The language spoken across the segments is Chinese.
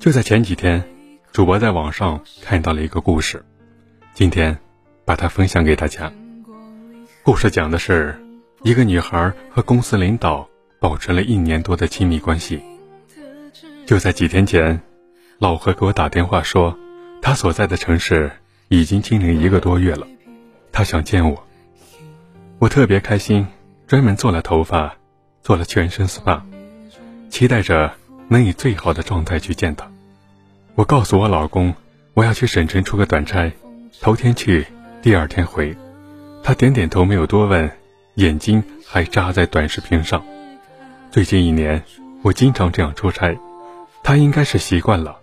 就在前几天，主播在网上看到了一个故事，今天把它分享给大家。故事讲的是一个女孩和公司领导保持了一年多的亲密关系。就在几天前，老何给我打电话说，他所在的城市已经清零一个多月了，他想见我。我特别开心，专门做了头发，做了全身 SPA，期待着。能以最好的状态去见他。我告诉我老公，我要去省城出个短差，头天去，第二天回。他点点头，没有多问，眼睛还扎在短视频上。最近一年，我经常这样出差，他应该是习惯了。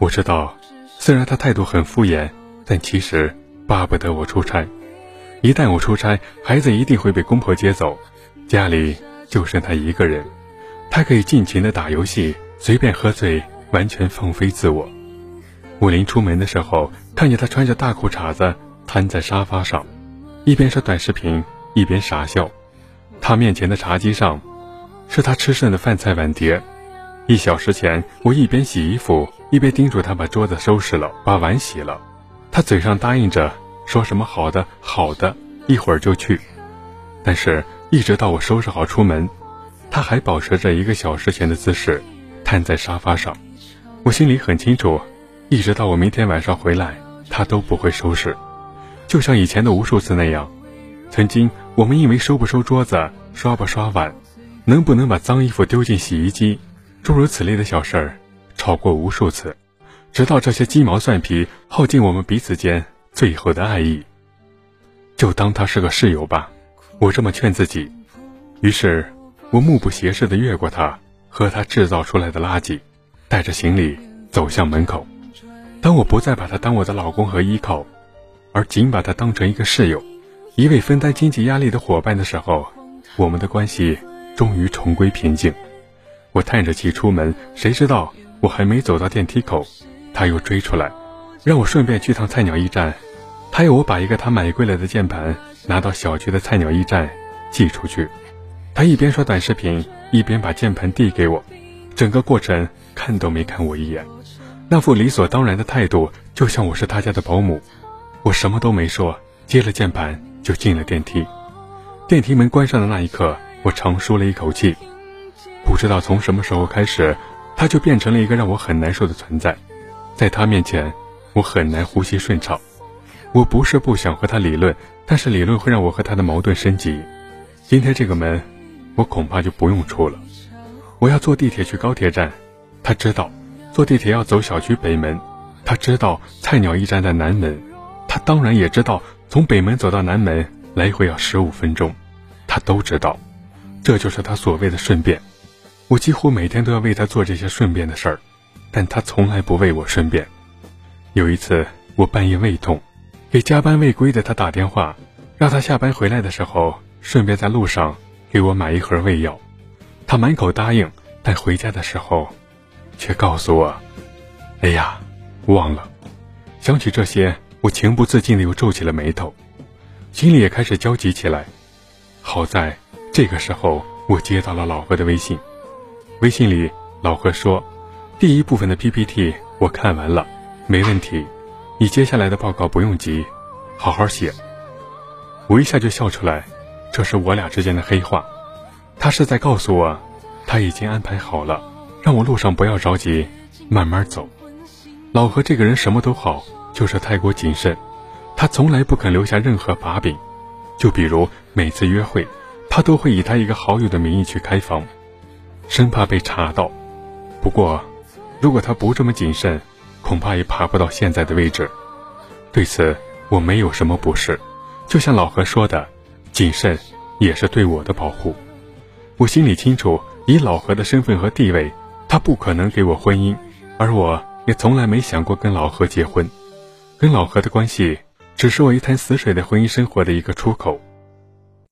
我知道，虽然他态度很敷衍，但其实巴不得我出差。一旦我出差，孩子一定会被公婆接走，家里就剩他一个人。他可以尽情的打游戏，随便喝醉，完全放飞自我。我临出门的时候，看见他穿着大裤衩子瘫在沙发上，一边刷短视频，一边傻笑。他面前的茶几上，是他吃剩的饭菜碗碟。一小时前，我一边洗衣服，一边叮嘱他把桌子收拾了，把碗洗了。他嘴上答应着，说什么好的好的，一会儿就去。但是，一直到我收拾好出门。他还保持着一个小时前的姿势，瘫在沙发上。我心里很清楚，一直到我明天晚上回来，他都不会收拾。就像以前的无数次那样，曾经我们因为收不收桌子、刷不刷碗、能不能把脏衣服丢进洗衣机，诸如此类的小事儿，吵过无数次，直到这些鸡毛蒜皮耗尽我们彼此间最后的爱意。就当他是个室友吧，我这么劝自己。于是。我目不斜视地越过他和他制造出来的垃圾，带着行李走向门口。当我不再把他当我的老公和依靠，而仅把他当成一个室友，一位分担经济压力的伙伴的时候，我们的关系终于重归平静。我叹着气出门，谁知道我还没走到电梯口，他又追出来，让我顺便去趟菜鸟驿站。他要我把一个他买贵了的键盘拿到小区的菜鸟驿站寄出去。他一边刷短视频，一边把键盘递给我，整个过程看都没看我一眼，那副理所当然的态度，就像我是他家的保姆。我什么都没说，接了键盘就进了电梯。电梯门关上的那一刻，我长舒了一口气。不知道从什么时候开始，他就变成了一个让我很难受的存在，在他面前，我很难呼吸顺畅。我不是不想和他理论，但是理论会让我和他的矛盾升级。今天这个门。我恐怕就不用出了。我要坐地铁去高铁站，他知道；坐地铁要走小区北门，他知道；菜鸟驿站在南门，他当然也知道。从北门走到南门来回要十五分钟，他都知道。这就是他所谓的顺便。我几乎每天都要为他做这些顺便的事儿，但他从来不为我顺便。有一次，我半夜胃痛，给加班未归的他打电话，让他下班回来的时候顺便在路上。给我买一盒胃药，他满口答应，但回家的时候，却告诉我：“哎呀，忘了。”想起这些，我情不自禁的又皱起了眉头，心里也开始焦急起来。好在这个时候，我接到了老何的微信。微信里，老何说：“第一部分的 PPT 我看完了，没问题。你接下来的报告不用急，好好写。”我一下就笑出来。这是我俩之间的黑话，他是在告诉我，他已经安排好了，让我路上不要着急，慢慢走。老何这个人什么都好，就是太过谨慎，他从来不肯留下任何把柄。就比如每次约会，他都会以他一个好友的名义去开房，生怕被查到。不过，如果他不这么谨慎，恐怕也爬不到现在的位置。对此，我没有什么不是。就像老何说的。谨慎也是对我的保护。我心里清楚，以老何的身份和地位，他不可能给我婚姻，而我也从来没想过跟老何结婚。跟老何的关系，只是我一潭死水的婚姻生活的一个出口。